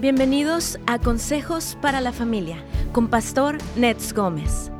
Bienvenidos a Consejos para la Familia con Pastor Nets Gómez.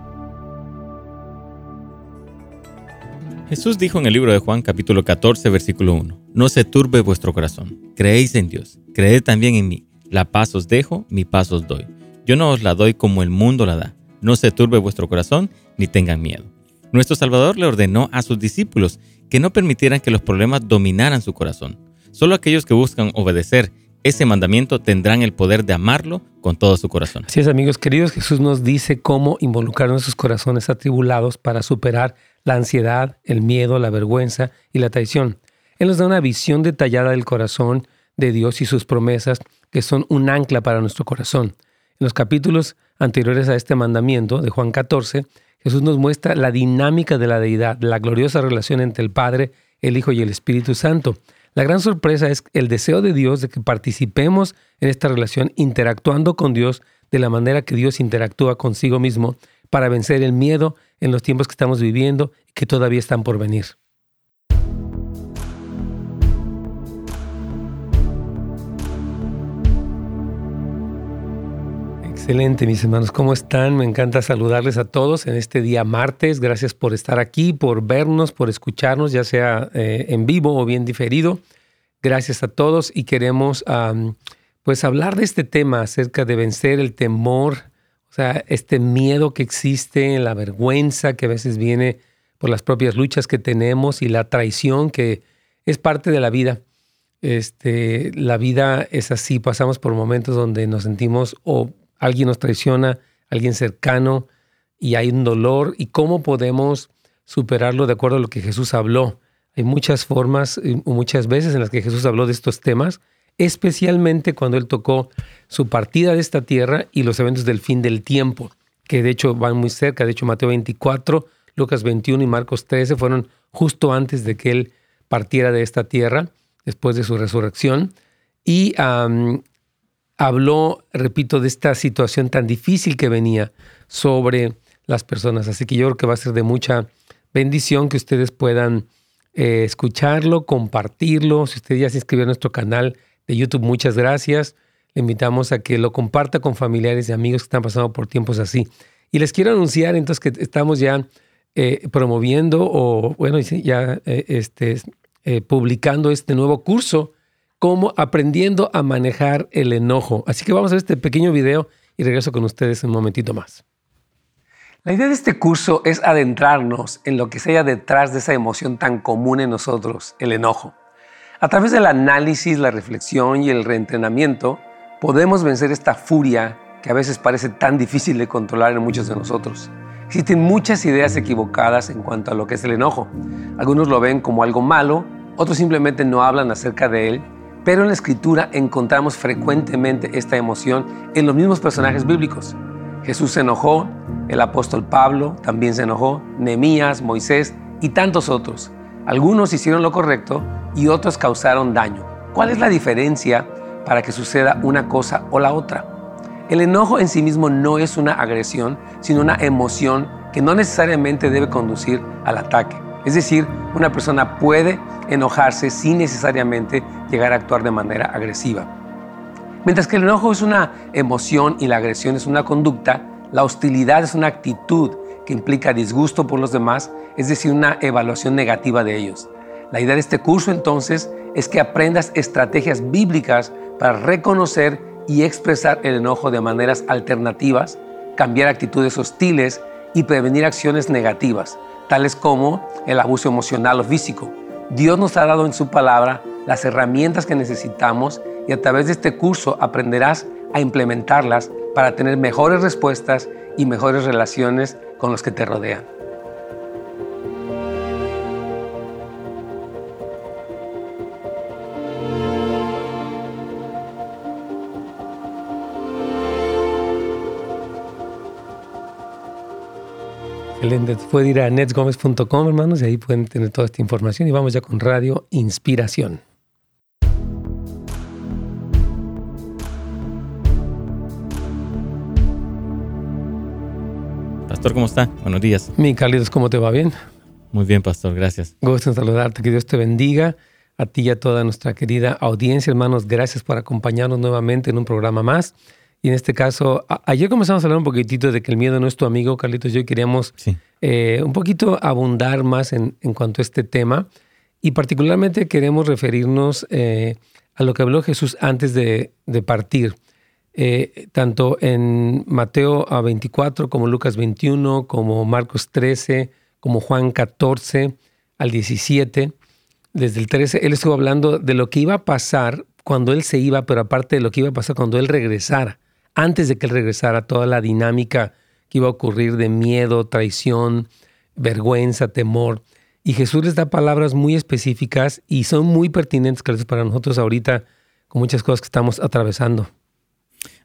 Jesús dijo en el libro de Juan capítulo 14 versículo 1, No se turbe vuestro corazón, creéis en Dios, creed también en mí, la paz os dejo, mi paz os doy. Yo no os la doy como el mundo la da, no se turbe vuestro corazón ni tengan miedo. Nuestro Salvador le ordenó a sus discípulos que no permitieran que los problemas dominaran su corazón. Solo aquellos que buscan obedecer ese mandamiento tendrán el poder de amarlo con todo su corazón. Así es, amigos queridos, Jesús nos dice cómo involucrar nuestros corazones atribulados para superar la ansiedad, el miedo, la vergüenza y la traición. Él nos da una visión detallada del corazón de Dios y sus promesas que son un ancla para nuestro corazón. En los capítulos anteriores a este mandamiento de Juan 14, Jesús nos muestra la dinámica de la deidad, la gloriosa relación entre el Padre, el Hijo y el Espíritu Santo. La gran sorpresa es el deseo de Dios de que participemos en esta relación interactuando con Dios de la manera que Dios interactúa consigo mismo para vencer el miedo en los tiempos que estamos viviendo y que todavía están por venir. Excelente, mis hermanos. ¿Cómo están? Me encanta saludarles a todos en este día martes. Gracias por estar aquí, por vernos, por escucharnos, ya sea eh, en vivo o bien diferido. Gracias a todos y queremos pues hablar de este tema acerca de vencer el temor, o sea, este miedo que existe, la vergüenza que a veces viene por las propias luchas que tenemos y la traición que es parte de la vida. Este, la vida es así, pasamos por momentos donde nos sentimos o alguien nos traiciona, alguien cercano y hay un dolor y cómo podemos superarlo de acuerdo a lo que Jesús habló. Hay muchas formas, muchas veces en las que Jesús habló de estos temas, especialmente cuando él tocó su partida de esta tierra y los eventos del fin del tiempo, que de hecho van muy cerca. De hecho, Mateo 24, Lucas 21 y Marcos 13 fueron justo antes de que él partiera de esta tierra, después de su resurrección. Y habló, repito, de esta situación tan difícil que venía sobre las personas. Así que yo creo que va a ser de mucha bendición que ustedes puedan eh, escucharlo, compartirlo. Si usted ya se inscribió a nuestro canal de YouTube, muchas gracias. Le invitamos a que lo comparta con familiares y amigos que están pasando por tiempos así. Y les quiero anunciar entonces que estamos ya eh, promoviendo o, bueno, ya eh, este, publicando este nuevo curso como aprendiendo a manejar el enojo. Así que vamos a ver este pequeño video y regreso con ustedes un momentito más. La idea de este curso es adentrarnos en lo que se halla detrás de esa emoción tan común en nosotros, el enojo. A través del análisis, la reflexión y el reentrenamiento, podemos vencer esta furia que a veces parece tan difícil de controlar en muchos de nosotros. Existen muchas ideas equivocadas en cuanto a lo que es el enojo. Algunos lo ven como algo malo, otros simplemente no hablan acerca de él pero en la escritura encontramos frecuentemente esta emoción en los mismos personajes bíblicos. Jesús se enojó, el apóstol Pablo también se enojó, Nehemías, Moisés y tantos otros. Algunos hicieron lo correcto y otros causaron daño. ¿Cuál es la diferencia para que suceda una cosa o la otra? El enojo en sí mismo no es una agresión, sino una emoción que no necesariamente debe conducir al ataque. Es decir, una persona puede enojarse sin necesariamente llegar a actuar de manera agresiva. Mientras que el enojo es una emoción y la agresión es una conducta, la hostilidad es una actitud que implica disgusto por los demás, es decir, una evaluación negativa de ellos. La idea de este curso entonces es que aprendas estrategias bíblicas para reconocer y expresar el enojo de maneras alternativas, cambiar actitudes hostiles y prevenir acciones negativas, tales como el abuso emocional o físico. Dios nos ha dado en su palabra las herramientas que necesitamos y a través de este curso aprenderás a implementarlas para tener mejores respuestas y mejores relaciones con los que te rodean. Excelente. Pueden ir a netsgomez.com, hermanos, y ahí pueden tener toda esta información. Y vamos ya con Radio Inspiración. Pastor, ¿cómo está? Buenos días. Mi cálidos, ¿cómo te va? ¿Bien? Muy bien, Pastor, gracias. Gusto en saludarte, que Dios te bendiga. a ti y a toda nuestra querida audiencia, hermanos. Gracias por acompañarnos nuevamente en un programa más. Y en este caso, ayer comenzamos a hablar un poquitito de que el miedo no es tu amigo, Carlitos. Yo queríamos eh, un poquito abundar más en, en, cuanto a este tema. Y particularmente queremos referirnos eh, a lo que habló Jesús antes de, de partir. Eh, tanto en Mateo 24 como Lucas 21, como Marcos 13, como Juan 14 al 17. Desde el 13, él estuvo hablando de lo que iba a pasar cuando él se iba, pero aparte de lo que iba a pasar cuando él regresara antes de que él regresara, toda la dinámica que iba a ocurrir de miedo, traición, vergüenza, temor. Y Jesús les da palabras muy específicas y son muy pertinentes para nosotros ahorita con muchas cosas que estamos atravesando.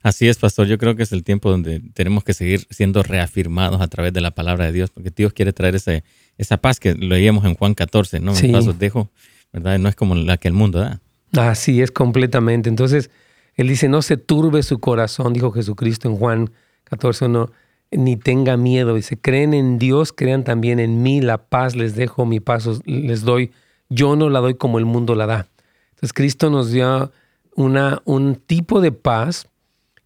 Así es, pastor. Yo creo que es el tiempo donde tenemos que seguir siendo reafirmados a través de la palabra de Dios, porque Dios quiere traer ese, esa paz que leíamos en Juan 14, ¿no? Sí. pasos dejo, ¿verdad? No es como la que el mundo da. Así es, completamente. Entonces, él dice, no se turbe su corazón, dijo Jesucristo en Juan 14, no, ni tenga miedo. Dice, creen en Dios, crean también en mí, la paz les dejo, mi paz les doy. Yo no la doy como el mundo la da. Entonces Cristo nos dio una, un tipo de paz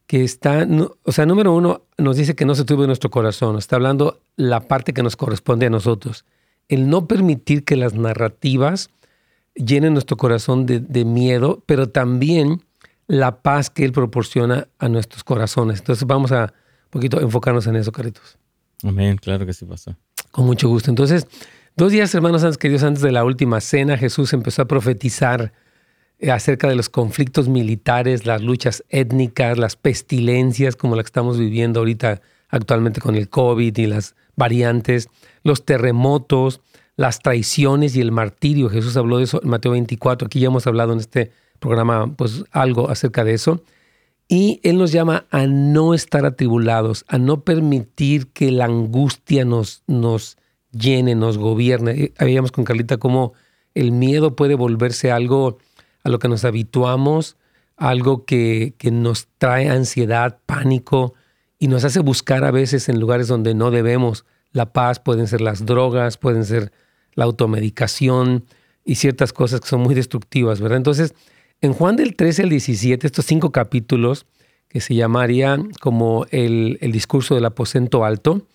que está, o sea, número uno, nos dice que no se turbe nuestro corazón. Está hablando la parte que nos corresponde a nosotros. El no permitir que las narrativas llenen nuestro corazón de miedo, pero también la paz que Él proporciona a nuestros corazones. Entonces vamos a un poquito enfocarnos en eso, Caritos. Amén, claro que sí pasó. Con mucho gusto. Entonces, dos días, hermanos, antes que Dios, antes de la última cena, Jesús empezó a profetizar eh, acerca de los conflictos militares, las luchas étnicas, las pestilencias como la que estamos viviendo ahorita actualmente con el COVID y las variantes, los terremotos, las traiciones y el martirio. Jesús habló de eso en Mateo 24. Aquí ya hemos hablado en este programa pues algo acerca de eso. Y Él nos llama a no estar atribulados, a no permitir que la angustia nos, nos llene, nos gobierne. Habíamos con Carlita cómo el miedo puede volverse algo a lo que nos habituamos, algo que, que nos trae ansiedad, pánico y nos hace buscar a veces en lugares donde no debemos la paz, pueden ser las drogas, pueden ser la automedicación y ciertas cosas que son muy destructivas, ¿verdad? Entonces, en Juan del 13 al 17, estos cinco capítulos, que se llamarían como el, discurso del aposento alto,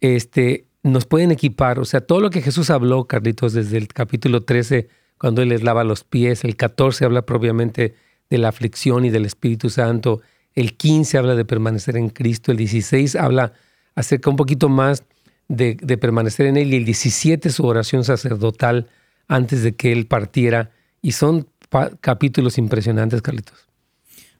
este, nos pueden equipar, o sea, todo lo que Jesús habló, Carlitos, desde el capítulo 13, cuando Él les lava los pies, el 14 habla propiamente de la aflicción y del Espíritu Santo, el 15 habla de permanecer en Cristo, el 16 habla acerca un poquito más de, de permanecer en Él y el 17 su oración sacerdotal antes de que Él partiera. Y son capítulos impresionantes, Carlitos.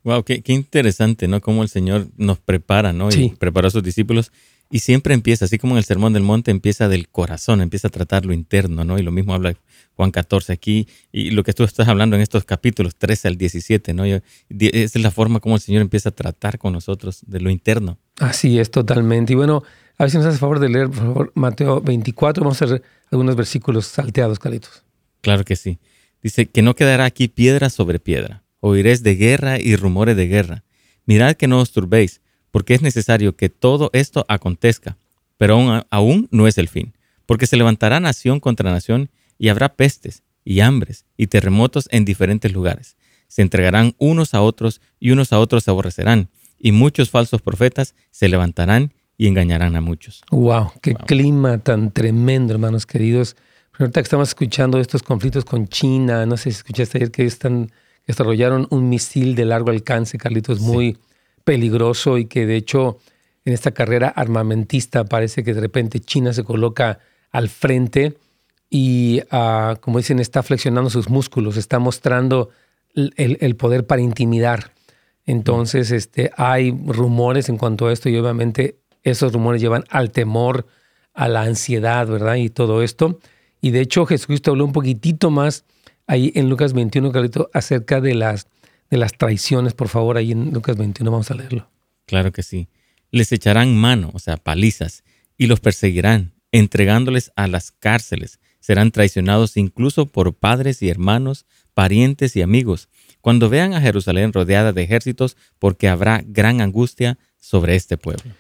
Wow, qué, interesante, ¿no? Cómo el Señor nos prepara, ¿no? Y prepara a sus discípulos. Y siempre empieza, así como en el Sermón del Monte, empieza del corazón, empieza a tratar lo interno, ¿no? Y lo mismo habla Juan 14 aquí, y lo que tú estás hablando en estos capítulos 13 al 17, ¿no? esa es la forma como el Señor empieza a tratar con nosotros de lo interno. Así es, totalmente. Y bueno, a ver si nos haces favor de leer, por favor, Mateo 24. Vamos a hacer algunos versículos salteados, Carlitos. Claro que sí. Dice que no quedará aquí piedra sobre piedra. Oiréis de guerra y rumores de guerra. Mirad que no os turbéis, porque es necesario que todo esto acontezca. Pero aún, aún no es el fin, porque se levantará nación contra nación y habrá pestes y hambres y terremotos en diferentes lugares. Se entregarán unos a otros y unos a otros se aborrecerán, y muchos falsos profetas se levantarán y engañarán a muchos. Wow, qué clima tan tremendo, hermanos queridos ahorita que estamos escuchando estos conflictos con China, no sé si escuchaste ayer que están desarrollaron un misil de largo alcance, Carlitos, muy peligroso y que de hecho en esta carrera armamentista parece que de repente China se coloca al frente y, ah, como dicen, está flexionando sus músculos, está mostrando el, poder para intimidar. Entonces, este, hay rumores en cuanto a esto y obviamente esos rumores llevan al temor, a la ansiedad, ¿verdad? Y todo esto. Y de hecho Jesucristo habló un poquitito más ahí en Lucas 21, Carlito, acerca de las, de las traiciones. Por favor, ahí en Lucas 21 vamos a leerlo. Claro que sí. Les echarán mano, o sea, palizas, y los perseguirán, entregándoles a las cárceles. Serán traicionados incluso por padres y hermanos, parientes y amigos, cuando vean a Jerusalén rodeada de ejércitos, porque habrá gran angustia sobre este pueblo.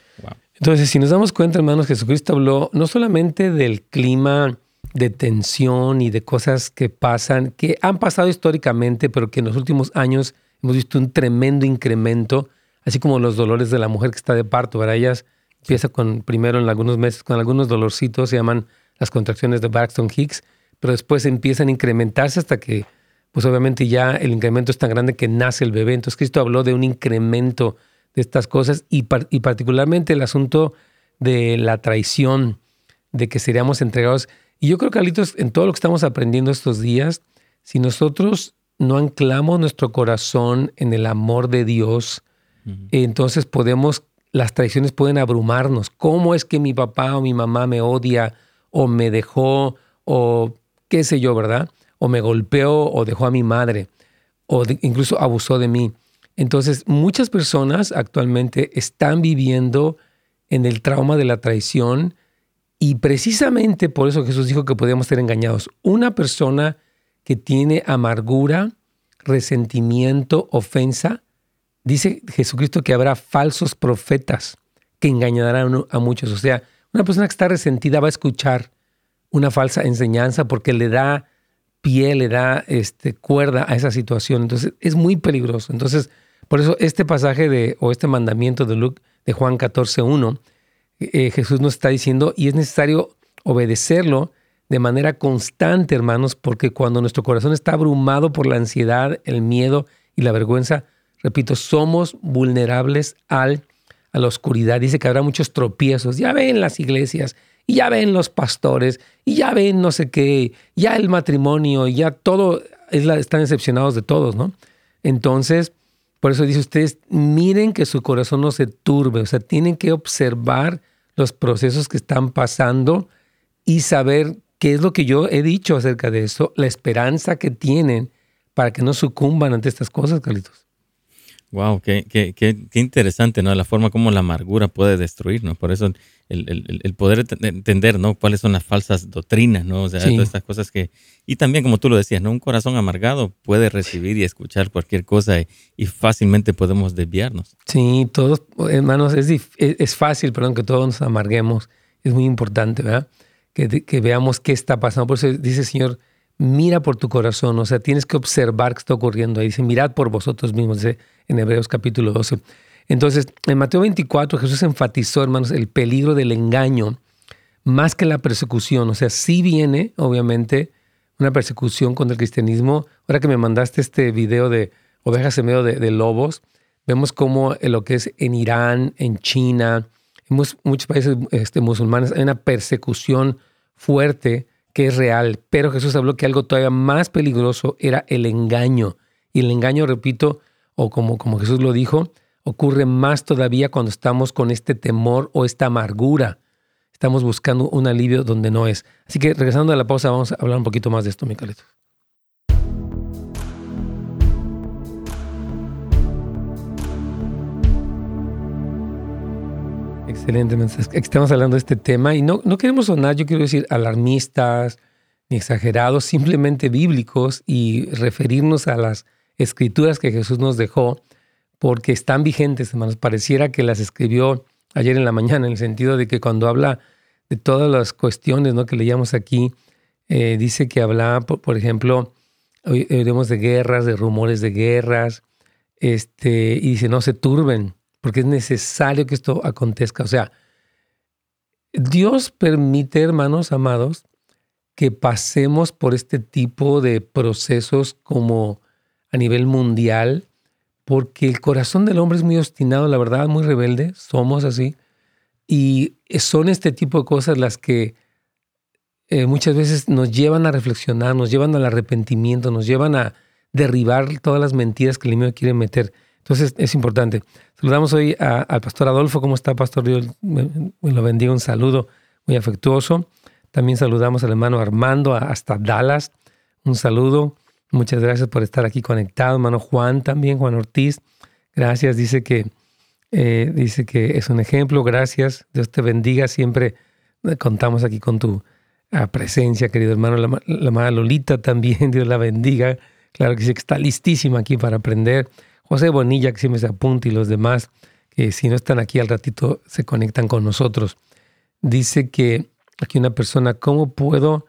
Entonces, si nos damos cuenta, hermanos, Jesucristo habló no solamente del clima de tensión y de cosas que pasan, que han pasado históricamente, pero que en los últimos años hemos visto un tremendo incremento, así como los dolores de la mujer que está de parto, ¿verdad? Ellas empieza con, primero en algunos meses, con algunos dolorcitos, se llaman las contracciones de Braxton Hicks, pero después empiezan a incrementarse hasta que, pues obviamente ya el incremento es tan grande que nace el bebé. Entonces Cristo habló de un incremento de estas cosas y, y particularmente el asunto de la traición, de que seríamos entregados. Y yo creo, Carlitos, en todo lo que estamos aprendiendo estos días, si nosotros no anclamos nuestro corazón en el amor de Dios, entonces podemos, las traiciones pueden abrumarnos. ¿Cómo es que mi papá o mi mamá me odia o me dejó o qué sé yo, ¿verdad? O me golpeó o dejó a mi madre o incluso abusó de mí. Entonces, muchas personas actualmente están viviendo en el trauma de la traición y precisamente por eso Jesús dijo que podíamos ser engañados. Una persona que tiene amargura, resentimiento, ofensa, dice Jesucristo que habrá falsos profetas que engañarán a muchos. O sea, una persona que está resentida va a escuchar una falsa enseñanza porque le da pie, le da este, cuerda a esa situación. Entonces es muy peligroso. Entonces, por eso este pasaje de, o este mandamiento de, Luke, de Juan 14, 1, eh, Jesús nos está diciendo, y es necesario obedecerlo de manera constante, hermanos, porque cuando nuestro corazón está abrumado por la ansiedad, el miedo y la vergüenza, repito, somos vulnerables al, a la oscuridad. Dice que habrá muchos tropiezos. Ya ven las iglesias, y ya ven los pastores, y ya ven no sé qué, ya el matrimonio, ya todo, están decepcionados de todos, ¿no? Entonces, por eso dice ustedes, miren que su corazón no se turbe, o sea, tienen que observar los procesos que están pasando y saber qué es lo que yo he dicho acerca de eso, la esperanza que tienen para que no sucumban ante estas cosas, Carlitos. Wow, qué, qué, qué, interesante, ¿no? La forma como la amargura puede destruir, ¿no? Por eso el, poder entender, ¿no? Cuáles son las falsas doctrinas, ¿no? O sea, todas estas cosas que... Y también, como tú lo decías, ¿no? Un corazón amargado puede recibir y escuchar cualquier cosa y, fácilmente podemos desviarnos. Sí, todos, hermanos, es, es fácil, perdón, que todos nos amarguemos. Es muy importante, ¿verdad? Que, que veamos qué está pasando. Por eso dice el Señor, mira por tu corazón, o sea, tienes que observar qué está ocurriendo ahí. Dice, mirad por vosotros mismos, dice en Hebreos capítulo 12. Entonces, en Mateo 24 Jesús enfatizó, hermanos, el peligro del engaño más que la persecución. O sea, sí viene, obviamente, una persecución contra el cristianismo. Ahora que me mandaste este video de ovejas en medio de, lobos, vemos cómo en lo que es en Irán, en China, en muchos países este, musulmanes, hay una persecución fuerte que es real. Pero Jesús habló que algo todavía más peligroso era el engaño. Y el engaño, repito, o como, como Jesús lo dijo, ocurre más todavía cuando estamos con este temor o esta amargura. Estamos buscando un alivio donde no es. Así que regresando a la pausa, vamos a hablar un poquito más de esto, mi Excelente, estamos hablando de este tema y no, no queremos sonar, yo quiero decir, alarmistas ni exagerados, simplemente bíblicos y referirnos a las escrituras que Jesús nos dejó porque están vigentes, hermanos. Pareciera que las escribió ayer en la mañana, en el sentido de que cuando habla de todas las cuestiones ¿no? que leíamos aquí, eh, dice que habla, por, ejemplo, oiremos de guerras, de rumores de guerras, este, y dice, no se turben, porque es necesario que esto acontezca. O sea, Dios permite, hermanos amados, que pasemos por este tipo de procesos como a nivel mundial, porque el corazón del hombre es muy obstinado, la verdad, muy rebelde, somos así, y son este tipo de cosas las que eh, muchas veces nos llevan a reflexionar, nos llevan al arrepentimiento, nos llevan a derribar todas las mentiras que el enemigo quiere meter. Entonces es importante. Saludamos hoy al pastor Adolfo. ¿Cómo está, pastor? Me, lo bendiga. Un saludo muy afectuoso. También saludamos al hermano Armando hasta Dallas. Un saludo. Muchas gracias por estar aquí conectado, hermano Juan también, Juan Ortiz. Gracias, dice que, eh, dice que es un ejemplo. Gracias, Dios te bendiga. Siempre contamos aquí con tu ah, presencia, querido hermano. La, la Lolita también, Dios la bendiga. Claro que sí, que está listísima aquí para aprender. José Bonilla, que siempre se apunta, y los demás, que si no están aquí al ratito, se conectan con nosotros. Dice que aquí una persona, ¿cómo puedo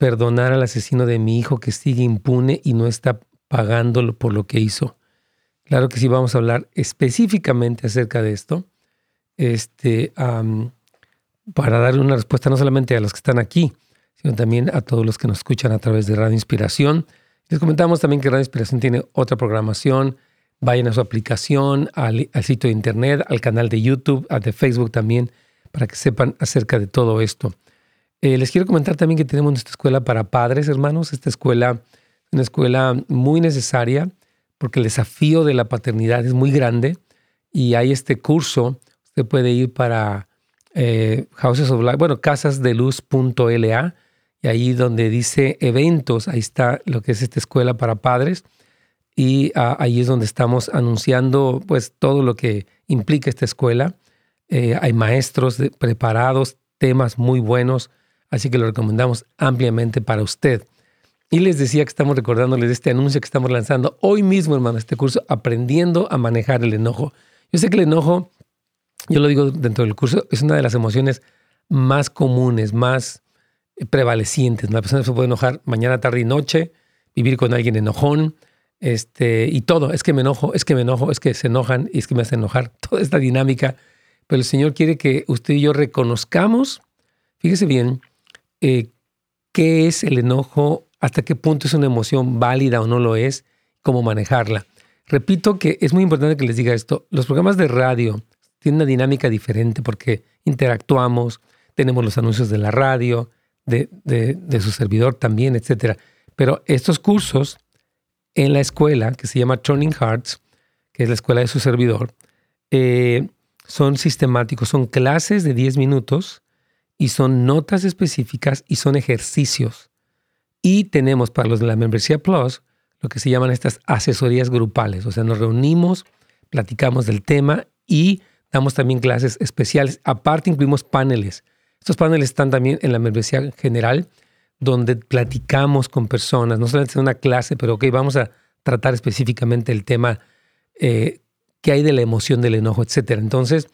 perdonar al asesino de mi hijo que sigue impune y no está pagándolo por lo que hizo? Claro que sí, vamos a hablar específicamente acerca de esto, este, para darle una respuesta no solamente a los que están aquí, sino también a todos los que nos escuchan a través de Radio Inspiración. Les comentamos también que Radio Inspiración tiene otra programación. Vayan a su aplicación, al, sitio de internet, al canal de YouTube, al de Facebook también, para que sepan acerca de todo esto. Eh, les quiero comentar también que tenemos nuestra escuela para padres, hermanos. Esta escuela es una escuela muy necesaria porque el desafío de la paternidad es muy grande y hay este curso, usted puede ir para eh, Houses of Life, bueno, casasdeluz.la y ahí donde dice eventos, ahí está lo que es esta escuela para padres y ah, ahí es donde estamos anunciando pues todo lo que implica esta escuela. Eh, hay maestros preparados, temas muy buenos, así que lo recomendamos ampliamente para usted. Y les decía que estamos recordándoles este anuncio que estamos lanzando hoy mismo, hermano, este curso, aprendiendo a manejar el enojo. Yo sé que el enojo, yo lo digo dentro del curso, es una de las emociones más comunes, más prevalecientes. Una persona se puede enojar mañana, tarde y noche, vivir con alguien enojón, este, y todo. Es que me enojo, es que me enojo, es que se enojan y es que me hacen enojar. Toda esta dinámica. Pero el Señor quiere que usted y yo reconozcamos, fíjese bien, eh, qué es el enojo hasta qué punto es una emoción válida o no lo es, cómo manejarla. Repito que es muy importante que les diga esto. Los programas de radio tienen una dinámica diferente porque interactuamos, tenemos los anuncios de la radio, de, su servidor también, etc. Pero estos cursos en la escuela, que se llama Turning Hearts, que es la escuela de su servidor, eh, son sistemáticos, son clases de 10 minutos y son notas específicas y son ejercicios y tenemos para los de la membresía Plus lo que se llaman estas asesorías grupales. O sea, nos reunimos, platicamos del tema y damos también clases especiales. Aparte, incluimos paneles. Estos paneles están también en la membresía general, donde platicamos con personas, no solamente en una clase, pero ok, vamos a tratar específicamente el tema eh, que hay de la emoción, del enojo, etc. Entonces,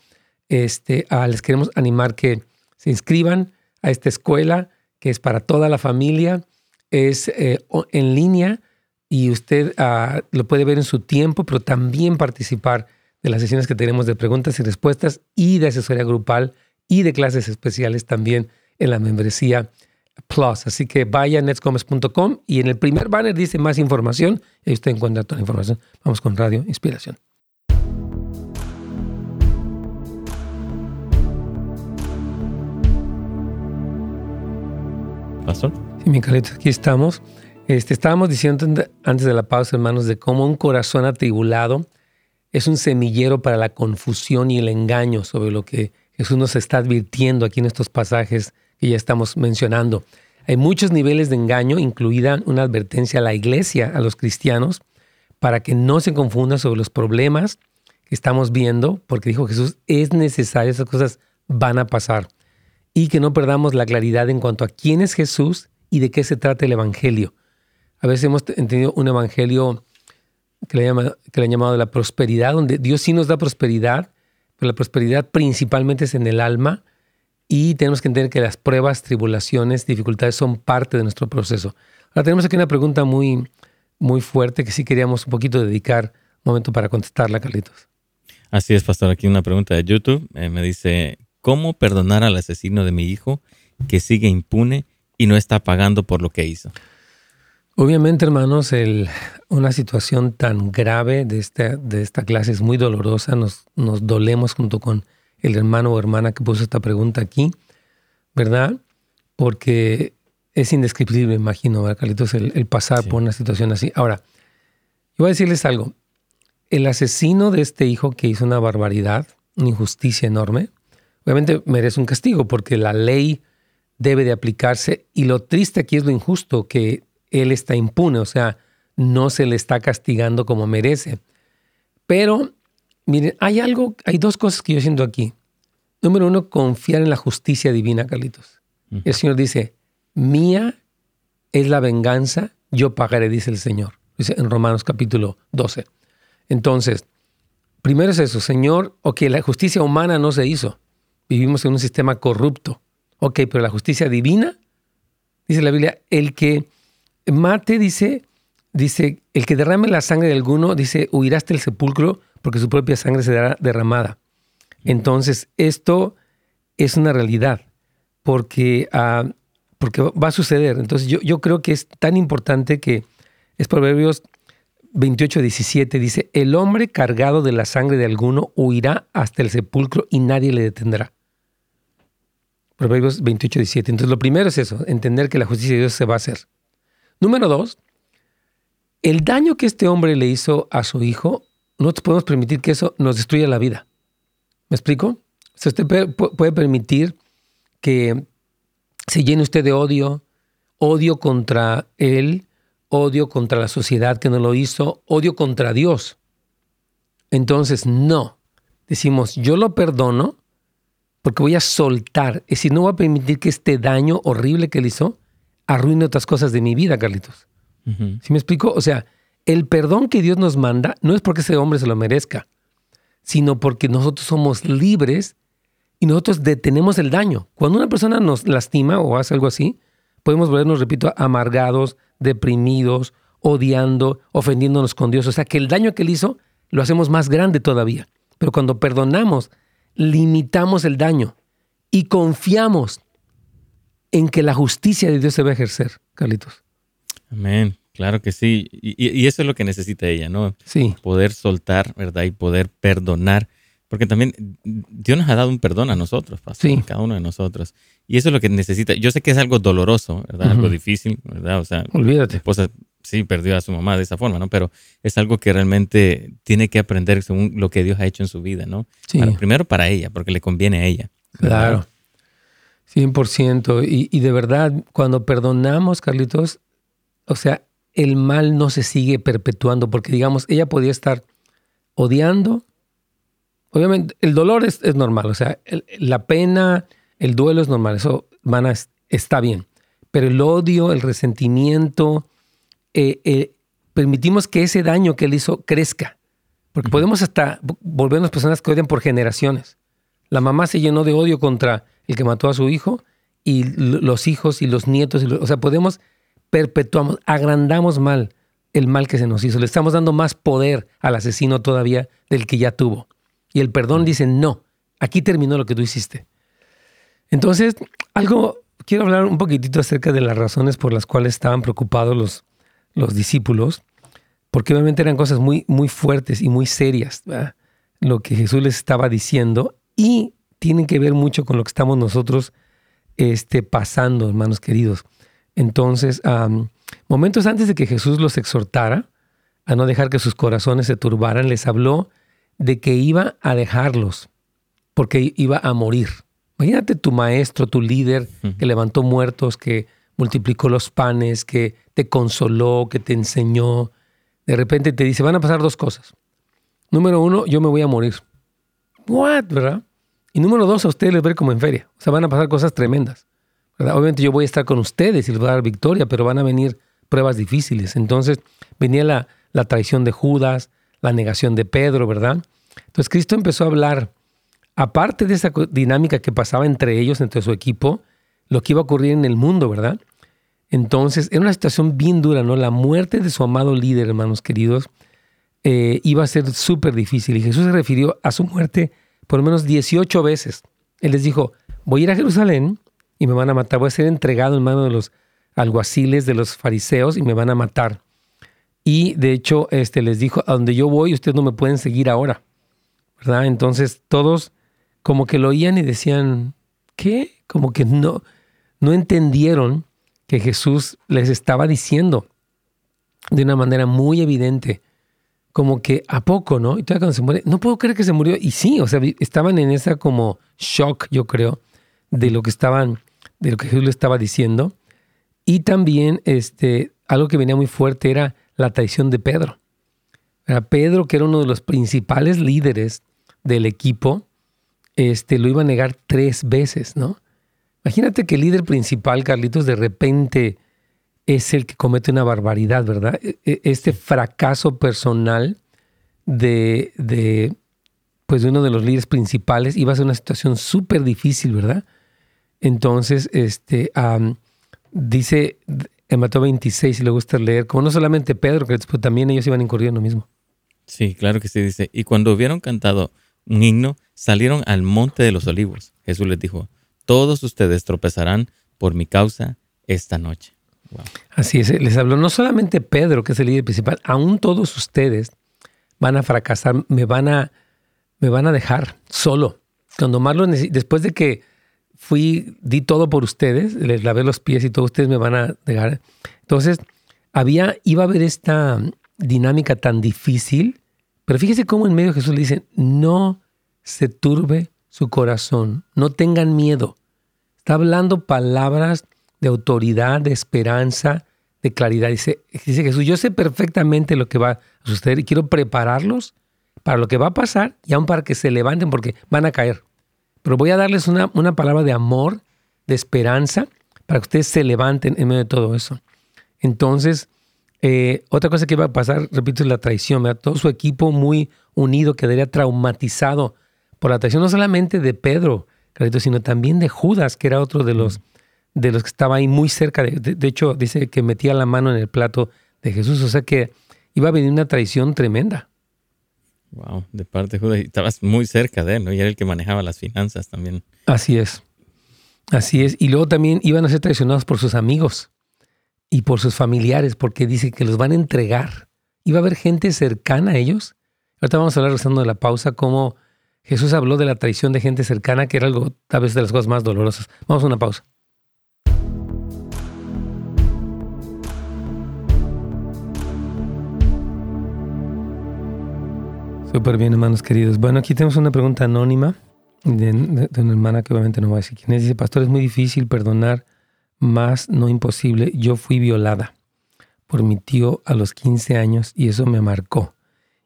este, ah, les queremos animar que se inscriban a esta escuela que es para toda la familia es eh, en línea y usted ah, lo puede ver en su tiempo, pero también participar de las sesiones que tenemos de preguntas y respuestas y de asesoría grupal y de clases especiales también en la membresía Plus. Así que vaya a netscomes.com y en el primer banner dice más información y ahí usted encuentra toda la información. Vamos con Radio Inspiración. Pastor. Sí, mi aquí estamos. Este, estábamos diciendo antes de la pausa, hermanos, de cómo un corazón atribulado es un semillero para la confusión y el engaño sobre lo que Jesús nos está advirtiendo aquí en estos pasajes que ya estamos mencionando. Hay muchos niveles de engaño, incluida una advertencia a la iglesia, a los cristianos, para que no se confundan sobre los problemas que estamos viendo, porque dijo Jesús, es necesario, esas cosas van a pasar. Y que no perdamos la claridad en cuanto a quién es Jesús y de qué se trata el Evangelio. A veces hemos entendido un Evangelio que le, llama, que le han llamado la prosperidad, donde Dios sí nos da prosperidad, pero la prosperidad principalmente es en el alma y tenemos que entender que las pruebas, tribulaciones, dificultades son parte de nuestro proceso. Ahora tenemos aquí una pregunta muy, muy fuerte que sí queríamos un poquito dedicar un momento para contestarla, Carlitos. Así es, pastor. Aquí una pregunta de YouTube. Eh, me dice, ¿cómo perdonar al asesino de mi hijo que sigue impune y no está pagando por lo que hizo. Obviamente, hermanos, el, una situación tan grave de esta, de esta clase es muy dolorosa. Nos, nos dolemos junto con el hermano o hermana que puso esta pregunta aquí, ¿verdad? Porque es indescriptible, imagino, ¿verdad, Carlitos? El, pasar por una situación así. Ahora, yo voy a decirles algo. El asesino de este hijo que hizo una barbaridad, una injusticia enorme, obviamente merece un castigo porque la ley debe de aplicarse. Y lo triste aquí es lo injusto, que él está impune, o sea, no se le está castigando como merece. Pero, miren, hay algo, hay dos cosas que yo siento aquí. Número uno, confiar en la justicia divina, Carlitos. El Señor dice, mía es la venganza, yo pagaré, dice el Señor. Dice en Romanos capítulo 12. Entonces, primero es eso, Señor, ok, la justicia humana no se hizo. Vivimos en un sistema corrupto. Ok, pero la justicia divina dice la Biblia, el que mate, dice, dice, el que derrame la sangre de alguno, dice, huirá hasta el sepulcro porque su propia sangre será derramada. Entonces, esto es una realidad porque, ah, porque va a suceder. Entonces, yo, yo creo que es tan importante que es Proverbios 28, 17, dice, el hombre cargado de la sangre de alguno huirá hasta el sepulcro y nadie le detendrá. Proverbios 28, 17. Entonces, lo primero es eso, entender que la justicia de Dios se va a hacer. Número dos, el daño que este hombre le hizo a su hijo, no podemos permitir que eso nos destruya la vida. ¿Me explico? Si usted puede permitir que se llene usted de odio, odio contra él, odio contra la sociedad que no lo hizo, odio contra Dios. Entonces, no. Decimos, yo lo perdono porque voy a soltar. Es decir, no voy a permitir que este daño horrible que él hizo arruine otras cosas de mi vida, Carlitos. ¿Sí me explico? O sea, el perdón que Dios nos manda no es porque ese hombre se lo merezca, sino porque nosotros somos libres y nosotros detenemos el daño. Cuando una persona nos lastima o hace algo así, podemos volvernos, repito, amargados, deprimidos, odiando, ofendiéndonos con Dios. O sea, que el daño que él hizo lo hacemos más grande todavía. Pero cuando perdonamos, limitamos el daño y confiamos en que la justicia de Dios se va a ejercer, Carlitos. Amén. Claro que sí. Y, eso es lo que necesita ella, ¿no? Sí. Poder soltar, ¿verdad? Y poder perdonar. Porque también Dios nos ha dado un perdón a nosotros, pastor, sí. cada uno de nosotros. Y eso es lo que necesita. Yo sé que es algo doloroso, ¿verdad? Algo difícil, ¿verdad? O sea, olvídate. Mi esposa sí perdió a su mamá de esa forma, ¿no? Pero es algo que realmente tiene que aprender según lo que Dios ha hecho en su vida, ¿no? Sí. primero para ella, porque le conviene a ella. Claro. 100%. Y, y de verdad, cuando perdonamos, Carlitos, o sea, el mal no se sigue perpetuando, porque digamos, ella podía estar odiando. Obviamente, el dolor es, normal, o sea, la pena, el duelo es normal, eso van está bien. Pero el odio, el resentimiento, eh, eh, permitimos que ese daño que él hizo crezca. Porque podemos hasta volvernos personas que odian por generaciones. La mamá se llenó de odio contra el que mató a su hijo y los hijos y los nietos. o sea, podemos perpetuamos, agrandamos mal el mal que se nos hizo. Le estamos dando más poder al asesino todavía del que ya tuvo. Y el perdón dice, no, aquí terminó lo que tú hiciste. Entonces, algo, quiero hablar un poquitito acerca de las razones por las cuales estaban preocupados los, los discípulos, porque obviamente eran cosas muy, muy fuertes y muy serias, lo que Jesús les estaba diciendo, y tienen que ver mucho con lo que estamos nosotros este, pasando, hermanos queridos. Entonces, momentos antes de que Jesús los exhortara a no dejar que sus corazones se turbaran, les habló de que iba a dejarlos, porque iba a morir. Imagínate tu maestro, tu líder, que levantó muertos, que multiplicó los panes, que te consoló, que te enseñó. De repente te dice, van a pasar dos cosas. Número uno, yo me voy a morir. What, ¿verdad? Y número dos, a ustedes les ver como en feria. O sea, van a pasar cosas tremendas. Obviamente yo voy a estar con ustedes y les voy a dar victoria, pero van a venir pruebas difíciles. Entonces venía la, la traición de Judas, la negación de Pedro, ¿verdad? Entonces Cristo empezó a hablar, aparte de esa dinámica que pasaba entre ellos, entre su equipo, lo que iba a ocurrir en el mundo, ¿verdad? Entonces era una situación bien dura, ¿no? La muerte de su amado líder, hermanos queridos, eh, iba a ser súper difícil. Y Jesús se refirió a su muerte por lo menos 18 veces. Él les dijo, voy a ir a Jerusalén, y me van a matar. Voy a ser entregado en manos de los alguaciles, de los fariseos y me van a matar. Y de hecho, este, les dijo, a donde yo voy, ustedes no me pueden seguir ahora. ¿Verdad? Entonces todos como que lo oían y decían, ¿qué? Como que no, no entendieron que Jesús les estaba diciendo de una manera muy evidente, como que a poco, ¿no? Y todavía cuando se muere, no puedo creer que se murió. Y sí, o sea, estaban en esa como shock, yo creo, de lo que estaban de lo que Jesús le estaba diciendo. Y también este, algo que venía muy fuerte era la traición de Pedro. Pedro, que era uno de los principales líderes del equipo, este, lo iba a negar tres veces, ¿no? Imagínate que el líder principal, Carlitos, de repente es el que comete una barbaridad, ¿verdad? E, e, este fracaso personal de, de, pues de uno de los líderes principales iba a ser una situación súper difícil, ¿verdad? Entonces, este, dice en Mateo 26, si le gusta leer, como no solamente Pedro, pero también ellos iban a incurrir en lo mismo. Sí, claro que sí, dice. Y cuando hubieron cantado un himno, salieron al monte de los olivos. Jesús les dijo, todos ustedes tropezarán por mi causa esta noche. Así es, les habló no solamente Pedro, que es el líder principal, aún todos ustedes van a fracasar, me van a, me van a dejar solo. Cuando más lo después de que fui, di todo por ustedes, les lavé los pies y todos ustedes me van a dejar. Entonces, había, iba a haber esta dinámica tan difícil, pero fíjese cómo en medio Jesús le dice, no se turbe su corazón, no tengan miedo. Está hablando palabras de autoridad, de esperanza, de claridad. Dice, dice Jesús, yo sé perfectamente lo que va a suceder y quiero prepararlos para lo que va a pasar y aún para que se levanten porque van a caer. Pero voy a darles una, una palabra de amor, de esperanza, para que ustedes se levanten en medio de todo eso. Entonces, eh, otra cosa que va a pasar, repito, es la traición. Todo su equipo muy unido quedaría traumatizado por la traición, no solamente de Pedro, sino también de Judas, que era otro de los de los que estaba ahí muy cerca. De, hecho, dice que metía la mano en el plato de Jesús. O sea que iba a venir una traición tremenda. Wow, de parte de Judas. Estabas muy cerca de él, ¿no? Y era el que manejaba las finanzas también. Así es. Así es. Y luego también iban a ser traicionados por sus amigos y por sus familiares, porque dice que los van a entregar. Iba a haber gente cercana a ellos. Ahorita vamos a hablar, rezando de la pausa, cómo Jesús habló de la traición de gente cercana, que era algo tal vez de las cosas más dolorosas. Vamos a una pausa. Súper bien, hermanos queridos. Bueno, aquí tenemos una pregunta anónima de, una hermana que obviamente no va a decir quién es. Dice, pastor, es muy difícil perdonar, más no imposible. Yo fui violada por mi tío a los 15 años y eso me marcó.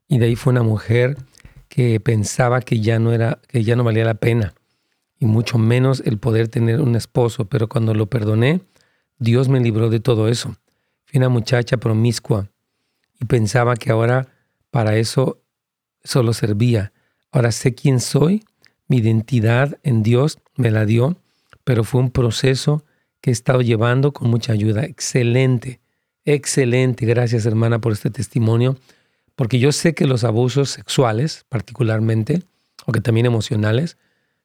Y de ahí fue una mujer que pensaba que ya no era, que ya no valía la pena y mucho menos el poder tener un esposo. Pero cuando lo perdoné, Dios me libró de todo eso. Fui una muchacha promiscua y pensaba que ahora para eso solo servía. Ahora sé quién soy, mi identidad en Dios me la dio, pero fue un proceso que he estado llevando con mucha ayuda. Excelente, excelente. Gracias hermana por este testimonio, porque yo sé que los abusos sexuales particularmente, o que también emocionales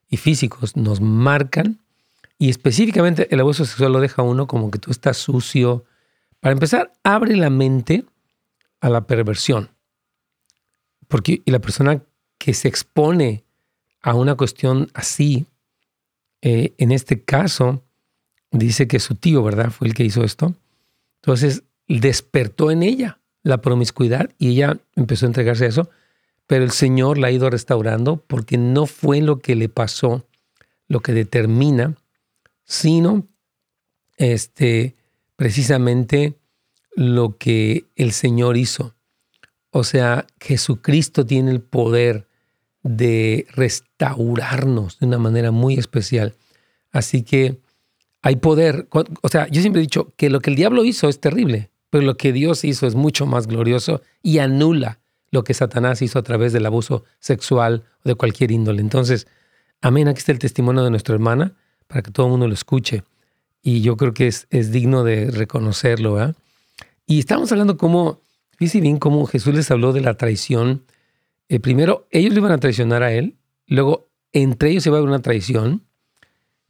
y físicos, nos marcan. Y específicamente el abuso sexual lo deja uno como que tú estás sucio. Para empezar, abre la mente a la perversión. Porque y la persona que se expone a una cuestión así, eh, en este caso, dice que su tío, ¿verdad? Fue el que hizo esto. Entonces, despertó en ella la promiscuidad y ella empezó a entregarse a eso, pero el Señor la ha ido restaurando porque no fue lo que le pasó lo que determina, sino este, precisamente lo que el Señor hizo. O sea, Jesucristo tiene el poder de restaurarnos de una manera muy especial. Así que hay poder. O sea, yo siempre he dicho que lo que el diablo hizo es terrible, pero lo que Dios hizo es mucho más glorioso y anula lo que Satanás hizo a través del abuso sexual o de cualquier índole. Entonces, amén, aquí está el testimonio de nuestra hermana para que todo el mundo lo escuche. Y yo creo que es, digno de reconocerlo. Y estamos hablando cómo Fíjense bien cómo Jesús les habló de la traición. Eh, primero, ellos le iban a traicionar a él, luego entre ellos se va a haber una traición,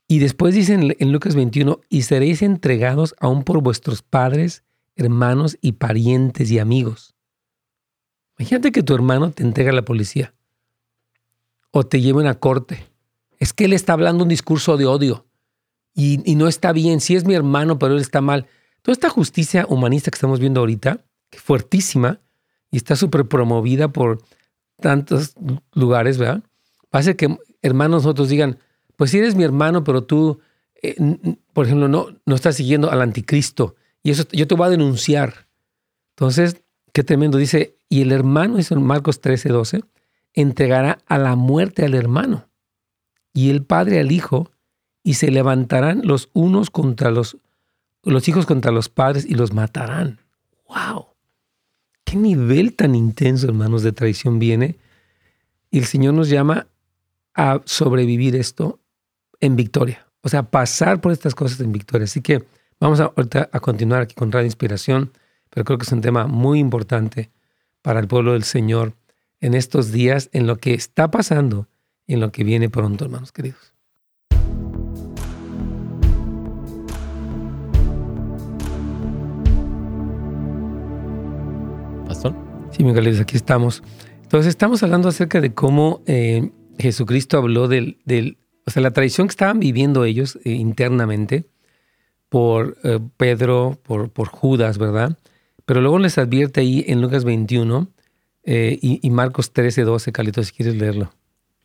y después dicen en Lucas 21, y seréis entregados aún por vuestros padres, hermanos y parientes y amigos. Imagínate que tu hermano te entrega a la policía o te lleva a corte. Es que él está hablando un discurso de odio y, no está bien. Sí es mi hermano, pero él está mal. Toda esta justicia humanista que estamos viendo ahorita fuertísima y está súper promovida por tantos lugares, ¿verdad? Pasa que hermanos nosotros digan, pues si eres mi hermano, pero tú, eh, por ejemplo, no, no estás siguiendo al anticristo y eso yo te voy a denunciar. Entonces, qué tremendo. Dice, y el hermano, dice Marcos 13, 12, entregará a la muerte al hermano y el padre al hijo y se levantarán los unos contra los, los hijos contra los padres y los matarán. ¡Wow! ¿Qué nivel tan intenso, hermanos, de traición viene? Y el Señor nos llama a sobrevivir esto en victoria. O sea, pasar por estas cosas en victoria. Así que Vamos a, continuar aquí con Radio Inspiración, pero creo que es un tema muy importante para el pueblo del Señor en estos días, en lo que está pasando y en lo que viene pronto, hermanos queridos. Pastor. Sí, Miguel, aquí estamos. Entonces estamos hablando acerca de cómo eh, Jesucristo habló del, del, o sea, la tradición que estaban viviendo ellos eh, internamente por eh, Pedro, por, Judas, ¿verdad? Pero luego les advierte ahí en Lucas 21 y, y, Marcos 13, 12, Calito, si quieres leerlo.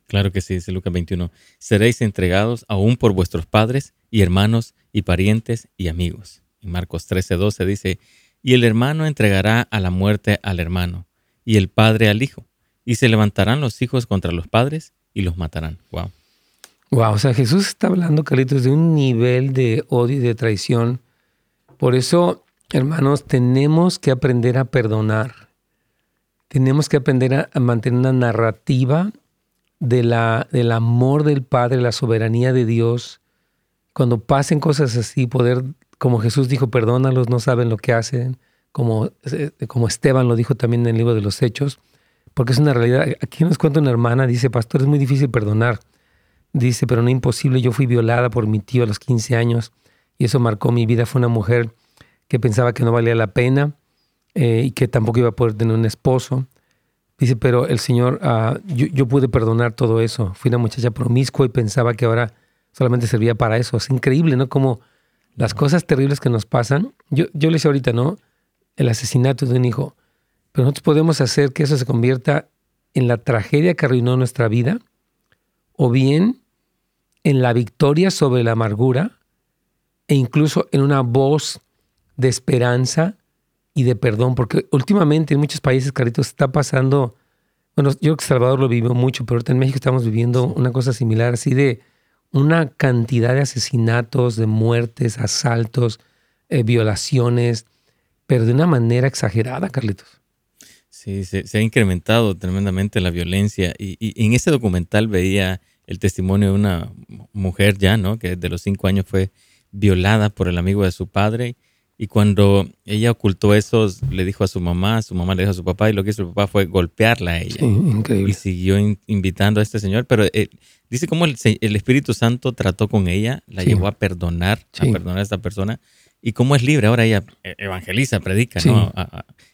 Claro que sí, dice Lucas 21. Seréis entregados aún por vuestros padres y hermanos y parientes y amigos. Y Marcos 13, 12 dice, y el hermano entregará a la muerte al hermano, y el padre al hijo, y se levantarán los hijos contra los padres y los matarán. Wow. Wow, o sea, Jesús está hablando, Carlitos, de un nivel de odio y de traición. Por eso, hermanos, tenemos que aprender a perdonar. Tenemos que aprender a, mantener una narrativa de la, del amor del Padre, la soberanía de Dios. Cuando pasen cosas así, poder, como Jesús dijo, perdónalos, no saben lo que hacen, como, eh, como Esteban lo dijo también en el libro de los Hechos porque es una realidad. Aquí nos cuenta una hermana, dice, pastor, es muy difícil perdonar. Dice, pero no imposible, yo fui violada por mi tío a los 15 años y eso marcó mi vida. Fue una mujer que pensaba que no valía la pena eh, y que tampoco iba a poder tener un esposo. Dice, pero el Señor, uh, yo, pude perdonar todo eso. Fui una muchacha promiscua y pensaba que ahora solamente servía para eso. Es increíble, ¿no? Como las cosas terribles que nos pasan. Yo, yo le decía ahorita, ¿no? El asesinato de un hijo. Pero nosotros podemos hacer que eso se convierta en la tragedia que arruinó nuestra vida o bien en la victoria sobre la amargura e incluso en una voz de esperanza y de perdón, porque últimamente en muchos países, Caritos, está pasando, bueno, yo creo que Salvador lo vivió mucho, pero ahorita en México estamos viviendo una cosa similar, así de una cantidad de asesinatos, de muertes, asaltos, eh, violaciones, pero de una manera exagerada, Carlitos. Sí, se, ha incrementado tremendamente la violencia y, en ese documental veía el testimonio de una mujer ya, ¿no? Que de los cinco años fue violada por el amigo de su padre y cuando ella ocultó eso, le dijo a su mamá, su mamá le dijo a su papá y lo que hizo su papá fue golpearla a ella. Y siguió invitando a este señor, pero eh, dice cómo el, Espíritu Santo trató con ella, la llevó a perdonar, a perdonar a esta persona y cómo es libre. Ahora ella eh, evangeliza, predica, ¿no?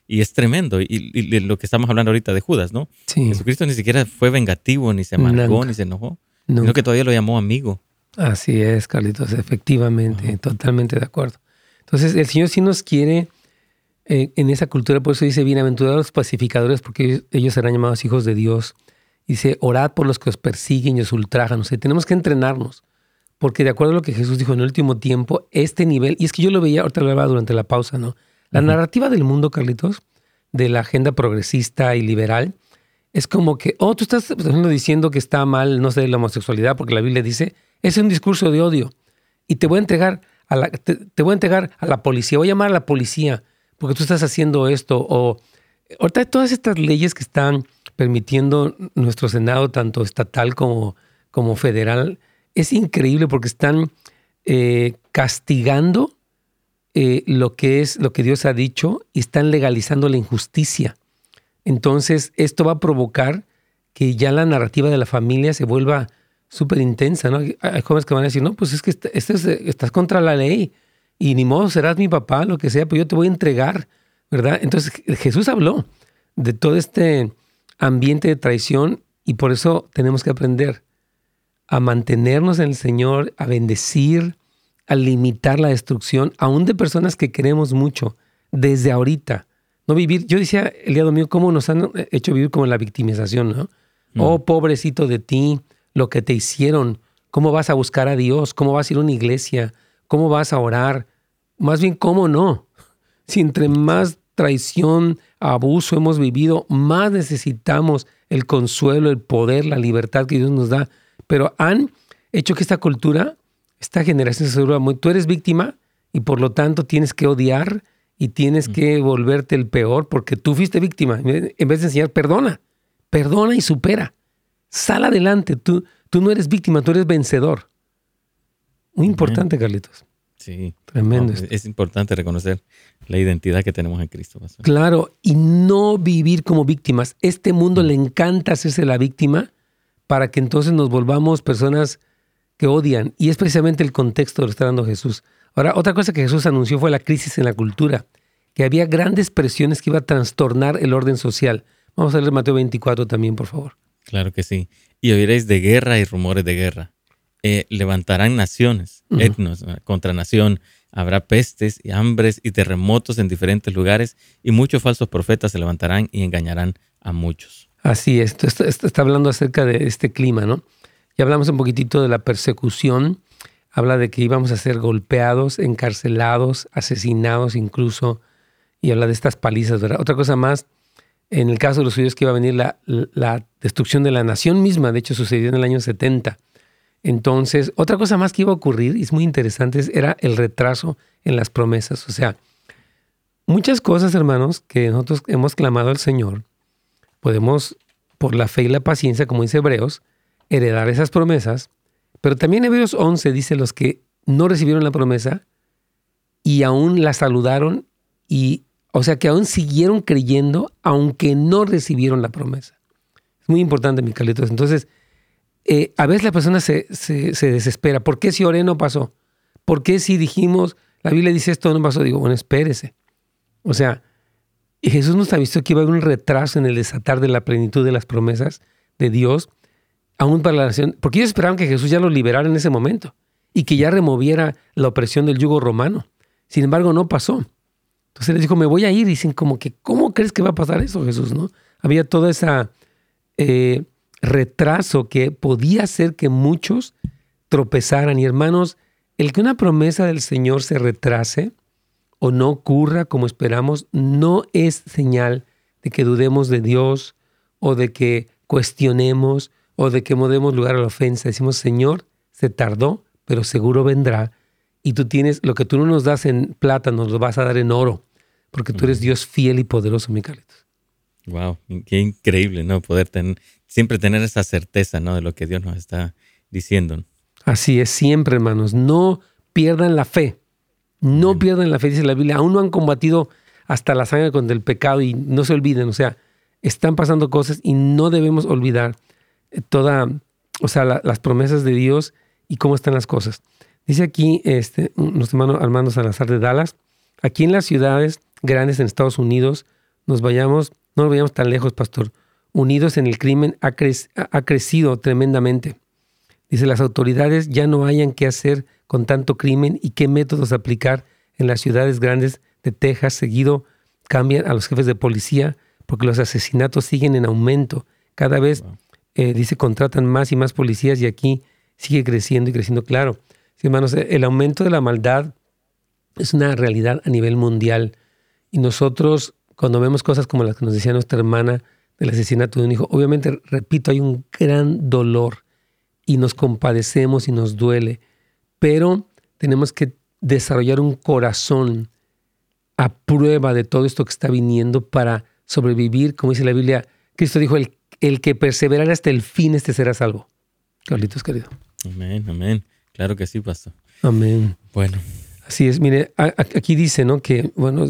y es tremendo. Y, lo que estamos hablando ahorita de Judas, ¿no? Jesucristo ni siquiera fue vengativo, ni se amargó, ni se enojó, sino que todavía lo llamó amigo. Así es, Carlitos, efectivamente, totalmente de acuerdo. Entonces, el Señor sí nos quiere eh, en esa cultura, por eso dice, bienaventurados los pacificadores, porque ellos serán llamados hijos de Dios. Dice, orad por los que os persiguen y os ultrajan. O sea, tenemos que entrenarnos. Porque de acuerdo a lo que Jesús dijo en el último tiempo, este nivel, y es que yo lo veía, ahorita lo hablaba durante la pausa, ¿no? La narrativa del mundo, Carlitos, de la agenda progresista y liberal, es como que, oh, tú estás diciendo que está mal, no sé, la homosexualidad, porque la Biblia dice, es un discurso de odio. Y te voy a entregar a la, te, voy a entregar a la policía, voy a llamar a la policía, porque tú estás haciendo esto. O ahorita todas estas leyes que están permitiendo nuestro Senado, tanto estatal como, como federal, es increíble porque están eh, castigando eh, lo que es lo que Dios ha dicho y están legalizando la injusticia. Entonces, esto va a provocar que ya la narrativa de la familia se vuelva súper intensa, ¿no? Hay jóvenes que van a decir, no, pues es que estás contra la ley y ni modo serás mi papá, lo que sea, pues yo te voy a entregar, ¿verdad? Entonces Jesús habló de todo este ambiente de traición y por eso tenemos que aprender a mantenernos en el Señor, a bendecir, a limitar la destrucción, aún de personas que queremos mucho, desde ahorita. No vivir, yo decía el día domingo, cómo nos han hecho vivir como la victimización, ¿no? Mm. Oh, pobrecito de ti, lo que te hicieron, cómo vas a buscar a Dios, cómo vas a ir a una iglesia, cómo vas a orar. Más bien, cómo no. Si entre más traición, abuso hemos vivido, más necesitamos el consuelo, el poder, la libertad que Dios nos da. Pero han hecho que esta cultura esta generación se vuelve muy, tú eres víctima y por lo tanto tienes que odiar y tienes que volverte el peor porque tú fuiste víctima. En vez de enseñar, perdona, perdona y supera. Sal adelante, tú, tú no eres víctima, tú eres vencedor. Muy importante, Carlitos. Sí. Tremendo. No, es importante reconocer la identidad que tenemos en Cristo. Pastor. Claro, y no vivir como víctimas. Este mundo le encanta hacerse la víctima para que entonces nos volvamos personas que odian. Y es precisamente el contexto de lo que está dando Jesús. Ahora, otra cosa que Jesús anunció fue la crisis en la cultura, que había grandes presiones que iba a trastornar el orden social. Vamos a leer Mateo 24 también, por favor. Claro que sí. Y oiréis de guerra y rumores de guerra. Eh, levantarán naciones, etnos contra nación. Habrá pestes y hambres y terremotos en diferentes lugares y muchos falsos profetas se levantarán y engañarán a muchos. Así es, esto está hablando acerca de este clima, ¿no? Ya hablamos un poquitito de la persecución, habla de que íbamos a ser golpeados, encarcelados, asesinados incluso, y habla de estas palizas, ¿verdad? Otra cosa más, en el caso de los judíos que iba a venir la, la destrucción de la nación misma, de hecho sucedió en el año 70. Entonces, otra cosa más que iba a ocurrir, y es muy interesante, es- era el retraso en las promesas. O sea, muchas cosas, hermanos, que nosotros hemos clamado al Señor, podemos, por la fe y la paciencia, como dice Hebreos, heredar esas promesas. Pero también Hebreos 11 dice los que no recibieron la promesa y aún la saludaron y, o sea, que aún siguieron creyendo aunque no recibieron la promesa. Es muy importante, mi Carlitos. Entonces, eh, a veces la persona se, se, se desespera. ¿Por qué si oré no pasó? ¿Por qué si dijimos, la Biblia dice esto no pasó? Digo, bueno, espérese. O sea, Jesús nos ha visto que iba a haber un retraso en el desatar de la plenitud de las promesas de Dios, aún para la nación, porque ellos esperaban que Jesús ya los liberara en ese momento y que ya removiera la opresión del yugo romano. Sin embargo, no pasó. Entonces les dijo, me voy a ir. Y dicen como que, ¿cómo crees que va a pasar eso, Jesús? ¿No? Había todo ese retraso que podía hacer que muchos tropezaran. Y hermanos, el que una promesa del Señor se retrase, o no ocurra como esperamos, no es señal de que dudemos de Dios o de que cuestionemos o de que modemos lugar a la ofensa. Decimos, Señor, se tardó, pero seguro vendrá. Y tú tienes, lo que tú no nos das en plata, nos lo vas a dar en oro, porque tú eres Dios fiel y poderoso, mi Carlitos. Wow, qué increíble, ¿no? Poder siempre tener esa certeza, ¿no? De lo que Dios nos está diciendo. Así es, siempre, hermanos. No pierdan la fe. No pierdan la fe, dice la Biblia. Aún no han combatido hasta la sangre contra el pecado y no se olviden. O sea, están pasando cosas y no debemos olvidar toda, o sea, la, las promesas de Dios y cómo están las cosas. Dice aquí este, nuestro hermano Armando Salazar de Dallas, aquí en las ciudades grandes en Estados Unidos, nos vayamos, no nos vayamos tan lejos, pastor. Unidos en el crimen ha, cre ha crecido tremendamente. Dice, las autoridades ya no hayan qué hacer con tanto crimen y qué métodos aplicar en las ciudades grandes de Texas. Seguido cambian a los jefes de policía porque los asesinatos siguen en aumento. Cada vez, eh, dice, contratan más y más policías y aquí sigue creciendo y creciendo. Claro, sí, hermanos, el aumento de la maldad es una realidad a nivel mundial. Y nosotros, cuando vemos cosas como las que nos decía nuestra hermana del asesinato de un hijo, obviamente, repito, hay un gran dolor y nos compadecemos y nos duele, pero tenemos que desarrollar un corazón a prueba de todo esto que está viniendo para sobrevivir, como dice la Biblia. Cristo dijo, el, el que perseverará hasta el fin, este será salvo. Carlitos, querido. Amén, amén. Claro que sí, pastor. Amén. Bueno. Así es, mire, aquí dice, ¿no? Que, bueno,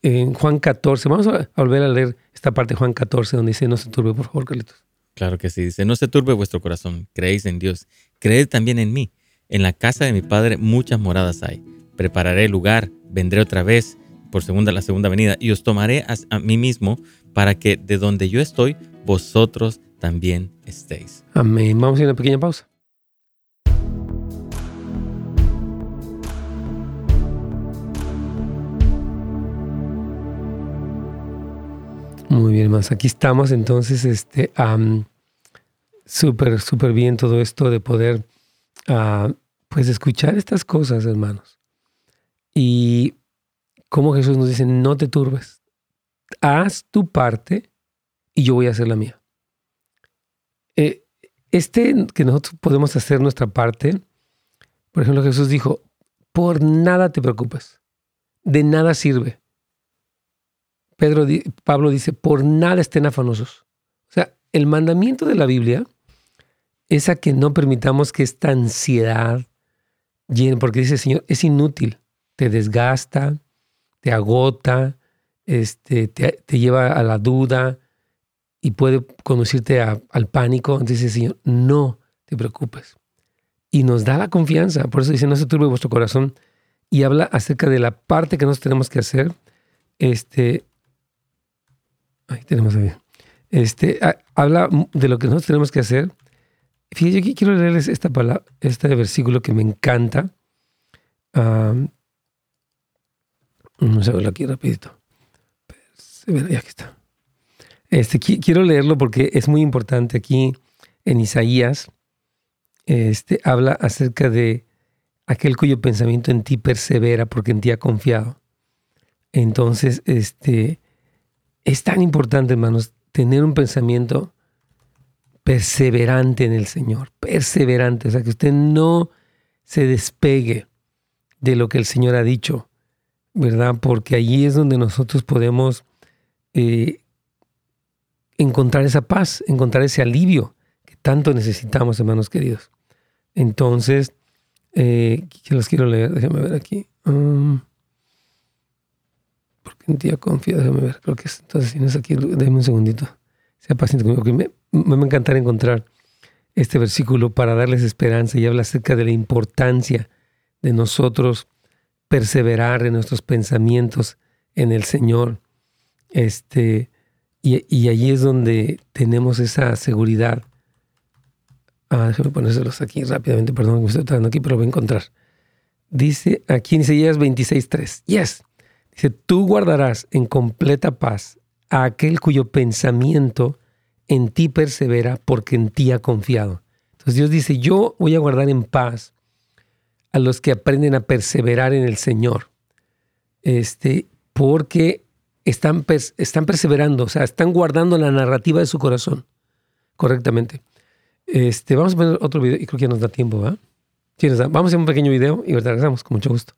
en Juan 14, vamos a volver a leer esta parte de Juan 14, donde dice, no se turbe, por favor, Carlitos. Claro que sí, dice, no se turbe vuestro corazón, creéis en Dios, creed también en mí. En la casa de mi Padre muchas moradas hay. Prepararé lugar, vendré otra vez por segunda la segunda venida y os tomaré a, mí mismo para que de donde yo estoy, vosotros también estéis. Amén. Vamos a ir una pequeña pausa. Muy bien, más. Aquí estamos entonces, este, súper, súper bien todo esto de poder, uh, pues, escuchar estas cosas, hermanos. Y como Jesús nos dice, no te turbes, haz tu parte y yo voy a hacer la mía. Eh, este que nosotros podemos hacer nuestra parte, por ejemplo, Jesús dijo, por nada te preocupes, de nada sirve. Pedro, Pablo dice, por nada estén afanosos. O sea, el mandamiento de la Biblia es que no permitamos que esta ansiedad, porque dice, Señor, es inútil, te desgasta, te agota, este, te, lleva a la duda y puede conducirte al pánico. Dice, Señor, no te preocupes. Y nos da la confianza, por eso dice, no se turbe vuestro corazón. Y habla acerca de la parte que nosotros tenemos que hacer. Este, ahí tenemos ahí. Este, habla de lo que nosotros tenemos que hacer. Fíjense, aquí quiero leerles esta palabra, este versículo que me encanta. Um, vamos a verlo aquí rapidito. Ya aquí está. Este, quiero leerlo porque es muy importante aquí en Isaías. Este, habla acerca de aquel cuyo pensamiento en ti persevera porque en ti ha confiado. Entonces, este, es tan importante, hermanos, tener un pensamiento perseverante en el Señor, perseverante, o sea, que usted no se despegue de lo que el Señor ha dicho, ¿verdad? Porque allí es donde nosotros podemos eh, encontrar esa paz, encontrar ese alivio que tanto necesitamos, hermanos queridos. Entonces, eh, los quiero leer, déjame ver aquí. Um, porque un día confía, déjame ver, creo que es, entonces si no es aquí, déjame un segundito. Sea paciente conmigo, que me, va a encantar encontrar este versículo para darles esperanza y habla acerca de la importancia de nosotros perseverar en nuestros pensamientos en el Señor. Este, y, y allí es donde tenemos esa seguridad. Ah, déjame ponérselos aquí rápidamente, perdón que me estoy tratando aquí, pero voy a encontrar. Dice aquí en Isaías 26.3, yes, dice, tú guardarás en completa paz a aquel cuyo pensamiento en ti persevera porque en ti ha confiado. Entonces Dios dice, yo voy a guardar en paz a los que aprenden a perseverar en el Señor. Este, porque están, están perseverando, o sea, están guardando la narrativa de su corazón correctamente. Este, vamos a poner otro video y creo que ya nos da tiempo, ¿va? Vamos a hacer un pequeño video y regresamos con mucho gusto.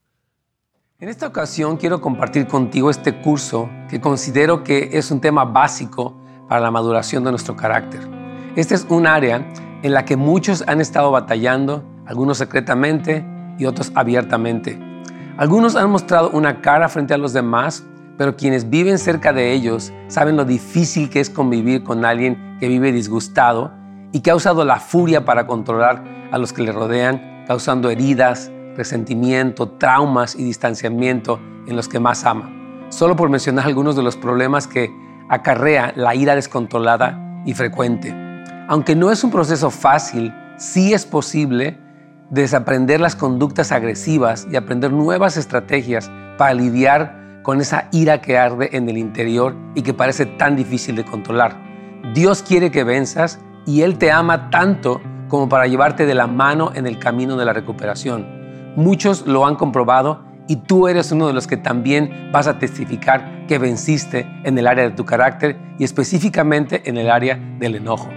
En esta ocasión quiero compartir contigo este curso que considero que es un tema básico para la maduración de nuestro carácter. Este es un área en la que muchos han estado batallando, algunos secretamente, y otros abiertamente. Algunos han mostrado una cara frente a los demás, pero quienes viven cerca de ellos saben lo difícil que es convivir con alguien que vive disgustado y que ha usado la furia para controlar a los que le rodean, causando heridas, resentimiento, traumas y distanciamiento en los que más ama. Solo por mencionar algunos de los problemas que acarrea la ira descontrolada y frecuente. Aunque no es un proceso fácil, sí es posible desaprender las conductas agresivas y aprender nuevas estrategias para lidiar con esa ira que arde en el interior y que parece tan difícil de controlar. Dios quiere que venzas y Él te ama tanto como para llevarte de la mano en el camino de la recuperación. Muchos lo han comprobado y tú eres uno de los que también vas a testificar que venciste en el área de tu carácter y específicamente en el área del enojo.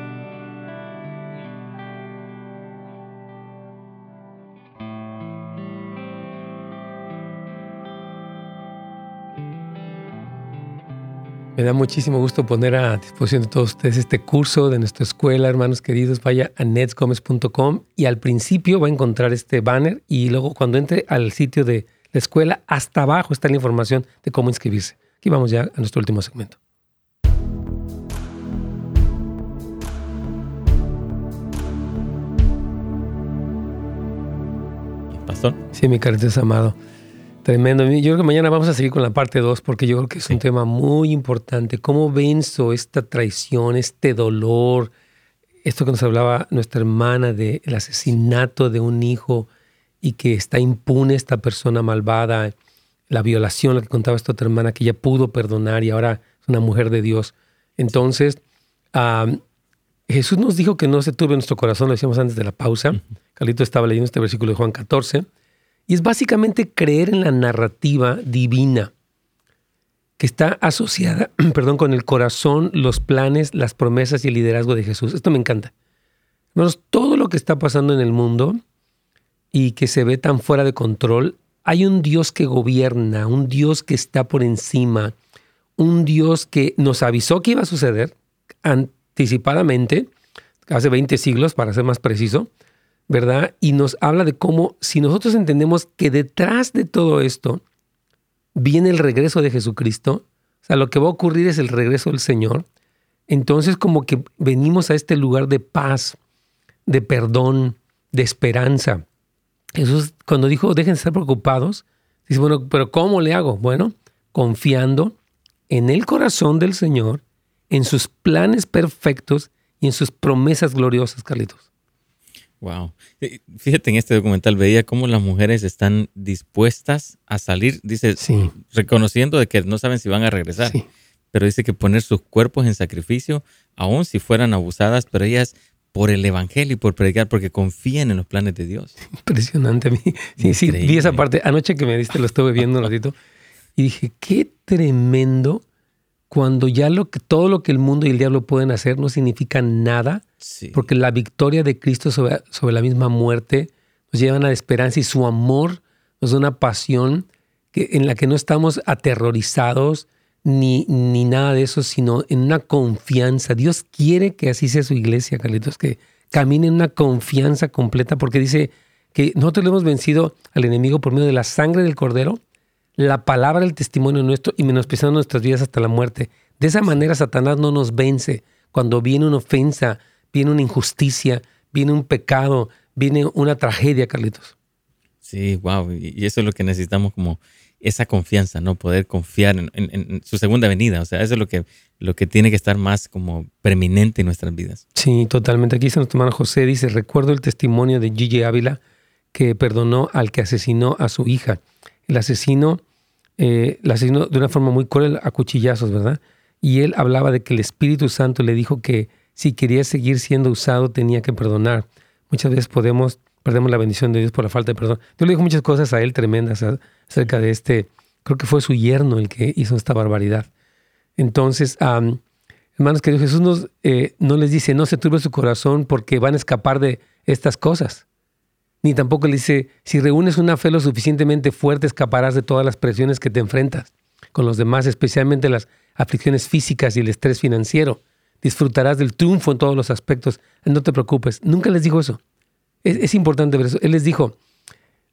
Me da muchísimo gusto poner a disposición de todos ustedes este curso de nuestra escuela, hermanos queridos. Vaya a netsgomez.com y al principio va a encontrar este banner y luego cuando entre al sitio de la escuela, hasta abajo está la información de cómo inscribirse. Aquí vamos ya a nuestro último segmento. Pastor. Sí, mi es amado. Tremendo. Yo creo que mañana vamos a seguir con la parte 2 porque yo creo que es un tema muy importante. ¿Cómo venzo esta traición, este dolor? Esto que nos hablaba nuestra hermana del asesinato de un hijo y que está impune esta persona malvada, la violación, la que contaba esta otra hermana, que ella pudo perdonar y ahora es una mujer de Dios. Entonces, Jesús nos dijo que no se turbe nuestro corazón, lo decíamos antes de la pausa. Carlito estaba leyendo este versículo de Juan 14 y es básicamente creer en la narrativa divina que está asociada, perdón, con el corazón, los planes, las promesas y el liderazgo de Jesús. Esto me encanta. Hermanos, todo lo que está pasando en el mundo y que se ve tan fuera de control, hay un Dios que gobierna, un Dios que está por encima, un Dios que nos avisó que iba a suceder anticipadamente, hace 20 siglos, para ser más preciso, ¿verdad? Y nos habla de cómo si nosotros entendemos que detrás de todo esto viene el regreso de Jesucristo, o sea, lo que va a ocurrir es el regreso del Señor, entonces como que venimos a este lugar de paz, de perdón, de esperanza. Jesús cuando dijo, dejen de estar preocupados, dice, bueno, pero ¿cómo le hago? Bueno, confiando en el corazón del Señor, en sus planes perfectos y en sus promesas gloriosas, Carlitos. Wow. Fíjate, en este documental veía cómo las mujeres están dispuestas a salir, dice, reconociendo de que no saben si van a regresar, pero dice que poner sus cuerpos en sacrificio, aun si fueran abusadas, pero ellas por el evangelio y por predicar, porque confían en los planes de Dios. Impresionante a mí. Sí, sí, vi esa parte. Anoche que me diste, lo estuve viendo un ratito y dije, qué tremendo cuando ya lo que, todo lo que el mundo y el diablo pueden hacer no significa nada, porque la victoria de Cristo sobre, sobre, la misma muerte nos lleva a la esperanza y su amor nos da una pasión que, en la que no estamos aterrorizados ni, ni nada de eso, sino en una confianza. Dios quiere que así sea su iglesia, Carlitos, que camine en una confianza completa, porque dice que nosotros le hemos vencido al enemigo por medio de la sangre del cordero la palabra del testimonio nuestro y menospreciando nuestras vidas hasta la muerte. De esa manera Satanás no nos vence. Cuando viene una ofensa, viene una injusticia, viene un pecado, viene una tragedia, Carlitos. Sí, wow. Y eso es lo que necesitamos como esa confianza, ¿no? Poder confiar en, su segunda venida. O sea, eso es lo que, lo que tiene que estar más como preeminente en nuestras vidas. Sí, totalmente. Aquí está nuestro hermano José, dice, recuerdo el testimonio de Gigi Ávila que perdonó al que asesinó a su hija. El asesino eh, la asesinó de una forma muy cruel a cuchillazos, ¿verdad? Y él hablaba de que el Espíritu Santo le dijo que si quería seguir siendo usado tenía que perdonar. Muchas veces podemos, perdemos la bendición de Dios por la falta de perdón. Yo le dijo muchas cosas a él tremendas acerca de este, creo que fue su yerno el que hizo esta barbaridad. Entonces, hermanos queridos, Jesús nos, eh, no les dice, no se turbe su corazón porque van a escapar de estas cosas ni tampoco le dice, si reúnes una fe lo suficientemente fuerte, escaparás de todas las presiones que te enfrentas con los demás, especialmente las aflicciones físicas y el estrés financiero. Disfrutarás del triunfo en todos los aspectos. No te preocupes. Nunca les dijo eso. Es, importante ver eso. Él les dijo,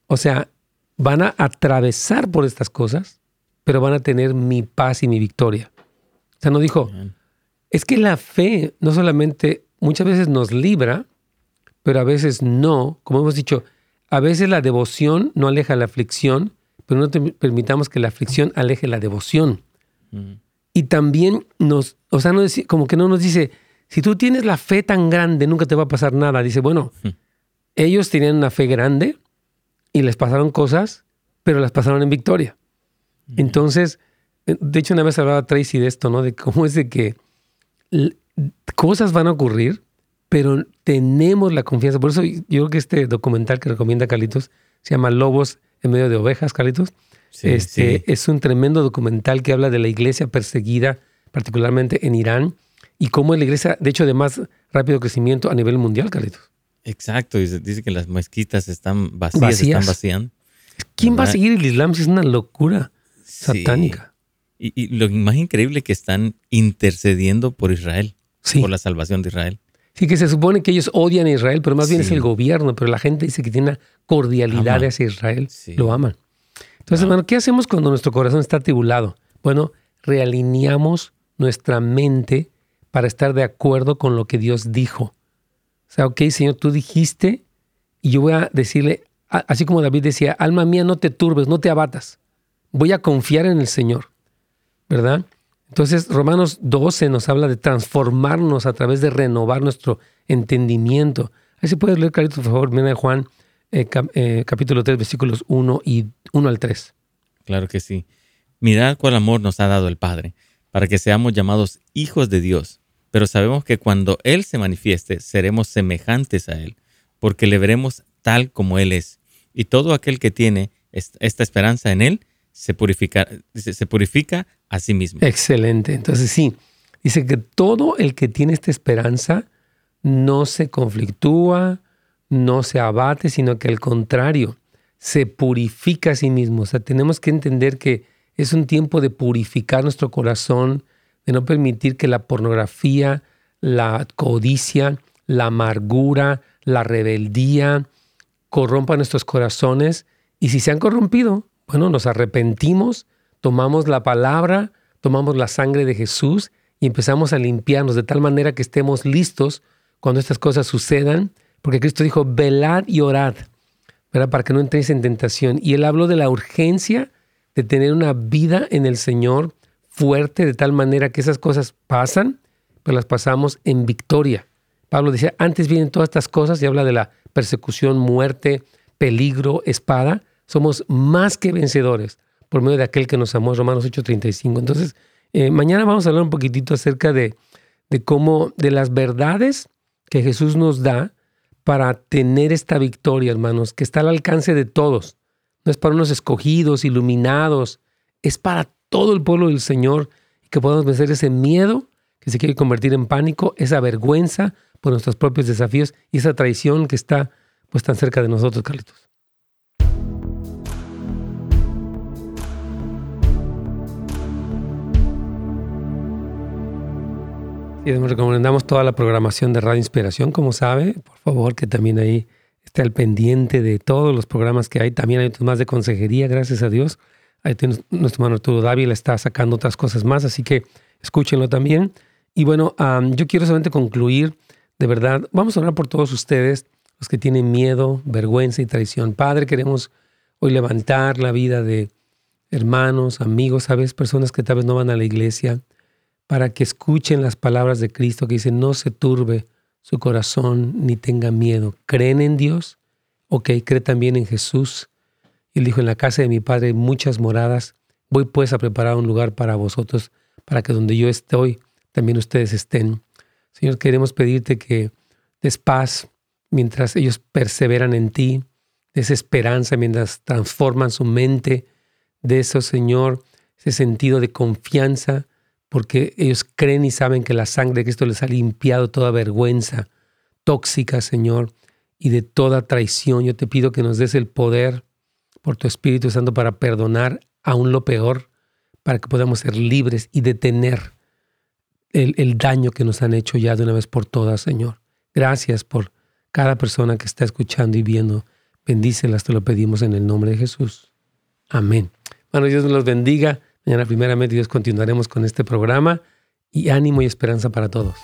o sea, van a atravesar por estas cosas, pero van a tener mi paz y mi victoria. O sea, no dijo, es que la fe no solamente muchas veces nos libra, pero a veces no. Como hemos dicho, a veces la devoción no aleja la aflicción, pero no te permitamos que la aflicción aleje la devoción. Y también nos, o sea, no como que no nos dice, si tú tienes la fe tan grande, nunca te va a pasar nada. Dice, bueno, ellos tenían una fe grande y les pasaron cosas, pero las pasaron en victoria. Entonces, eh, de hecho, una vez hablaba Tracy de esto, ¿no? De cómo es de que cosas van a ocurrir pero tenemos la confianza. Por eso yo creo que este documental que recomienda Carlitos se llama Lobos en medio de ovejas, Carlitos. este, Es un tremendo documental que habla de la iglesia perseguida, particularmente en Irán, y cómo es la iglesia, de hecho, de más rápido crecimiento a nivel mundial, Carlitos. Exacto, dice, dice que las mezquitas están vacías, están vaciando. ¿Quién va a seguir el Islam si es una locura satánica? Y, y, lo más increíble es que están intercediendo por Israel, por la salvación de Israel. Sí, que se supone que ellos odian a Israel, pero más bien es el gobierno, pero la gente dice que tiene una cordialidad hacia Israel, lo aman. Entonces, hermano, ¿qué hacemos cuando nuestro corazón está tribulado? Bueno, realineamos nuestra mente para estar de acuerdo con lo que Dios dijo. O sea, ok, Señor, tú dijiste, y yo voy a decirle, así como David decía, alma mía, no te turbes, no te abatas. Voy a confiar en el Señor, ¿verdad? Entonces, Romanos 12 nos habla de transformarnos a través de renovar nuestro entendimiento. Ahí se puede leer, Carito, por favor, viene Juan eh, eh, capítulo 3, versículos 1 y 1 al 3. Claro que sí. Mirad cuál amor nos ha dado el Padre, para que seamos llamados hijos de Dios. Pero sabemos que cuando Él se manifieste, seremos semejantes a Él, porque le veremos tal como Él es. Y todo aquel que tiene esta esperanza en Él, se purifica, se purifica a sí mismo. Excelente. Entonces sí, dice que todo el que tiene esta esperanza no se conflictúa, no se abate, sino que al contrario, se purifica a sí mismo. O sea, tenemos que entender que es un tiempo de purificar nuestro corazón, de no permitir que la pornografía, la codicia, la amargura, la rebeldía, corrompa nuestros corazones. Y si se han corrompido, bueno, nos arrepentimos, tomamos la palabra, tomamos la sangre de Jesús y empezamos a limpiarnos de tal manera que estemos listos cuando estas cosas sucedan, porque Cristo dijo, velad y orad, ¿verdad? para que no entréis en tentación. Y él habló de la urgencia de tener una vida en el Señor fuerte, de tal manera que esas cosas pasan, pero las pasamos en victoria. Pablo decía, antes vienen todas estas cosas y habla de la persecución, muerte, peligro, espada. Somos más que vencedores por medio de aquel que nos amó, Romanos 8:35. Entonces, eh, mañana vamos a hablar un poquitito acerca de, de cómo, de las verdades que Jesús nos da para tener esta victoria, hermanos, que está al alcance de todos. No es para unos escogidos, iluminados, es para todo el pueblo del Señor que podamos vencer ese miedo que se quiere convertir en pánico, esa vergüenza por nuestros propios desafíos y esa traición que está pues tan cerca de nosotros, Carlitos. Y les recomendamos toda la programación de Radio Inspiración, como sabe, por favor, que también ahí esté al pendiente de todos los programas que hay. También hay otros más de consejería, gracias a Dios. Ahí tiene nuestro hermano Arturo Dávila, está sacando otras cosas más, así que escúchenlo también. Y bueno, yo quiero solamente concluir, de verdad, vamos a orar por todos ustedes, los que tienen miedo, vergüenza y traición. Padre, queremos hoy levantar la vida de hermanos, amigos, sabes, personas que tal vez no van a la iglesia para que escuchen las palabras de Cristo que dice, no se turbe su corazón ni tenga miedo. ¿Creen en Dios? Ok, cree también en Jesús. Él dijo, en la casa de mi Padre hay muchas moradas. Voy pues a preparar un lugar para vosotros, para que donde yo estoy, también ustedes estén. Señor, queremos pedirte que des paz mientras ellos perseveran en ti, des esperanza mientras transforman su mente, de eso, Señor, ese sentido de confianza, porque ellos creen y saben que la sangre de Cristo les ha limpiado toda vergüenza tóxica, Señor, y de toda traición. Yo te pido que nos des el poder por tu Espíritu Santo para perdonar aún lo peor, para que podamos ser libres y detener el, el daño que nos han hecho ya de una vez por todas, Señor. Gracias por cada persona que está escuchando y viendo. Bendícelas, te lo pedimos en el nombre de Jesús. Amén. Bueno, Dios los bendiga. Mañana primeramente Dios continuaremos con este programa y ánimo y esperanza para todos.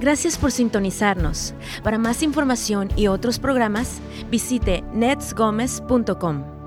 Gracias por sintonizarnos. Para más información y otros programas, visite netsgomez.com.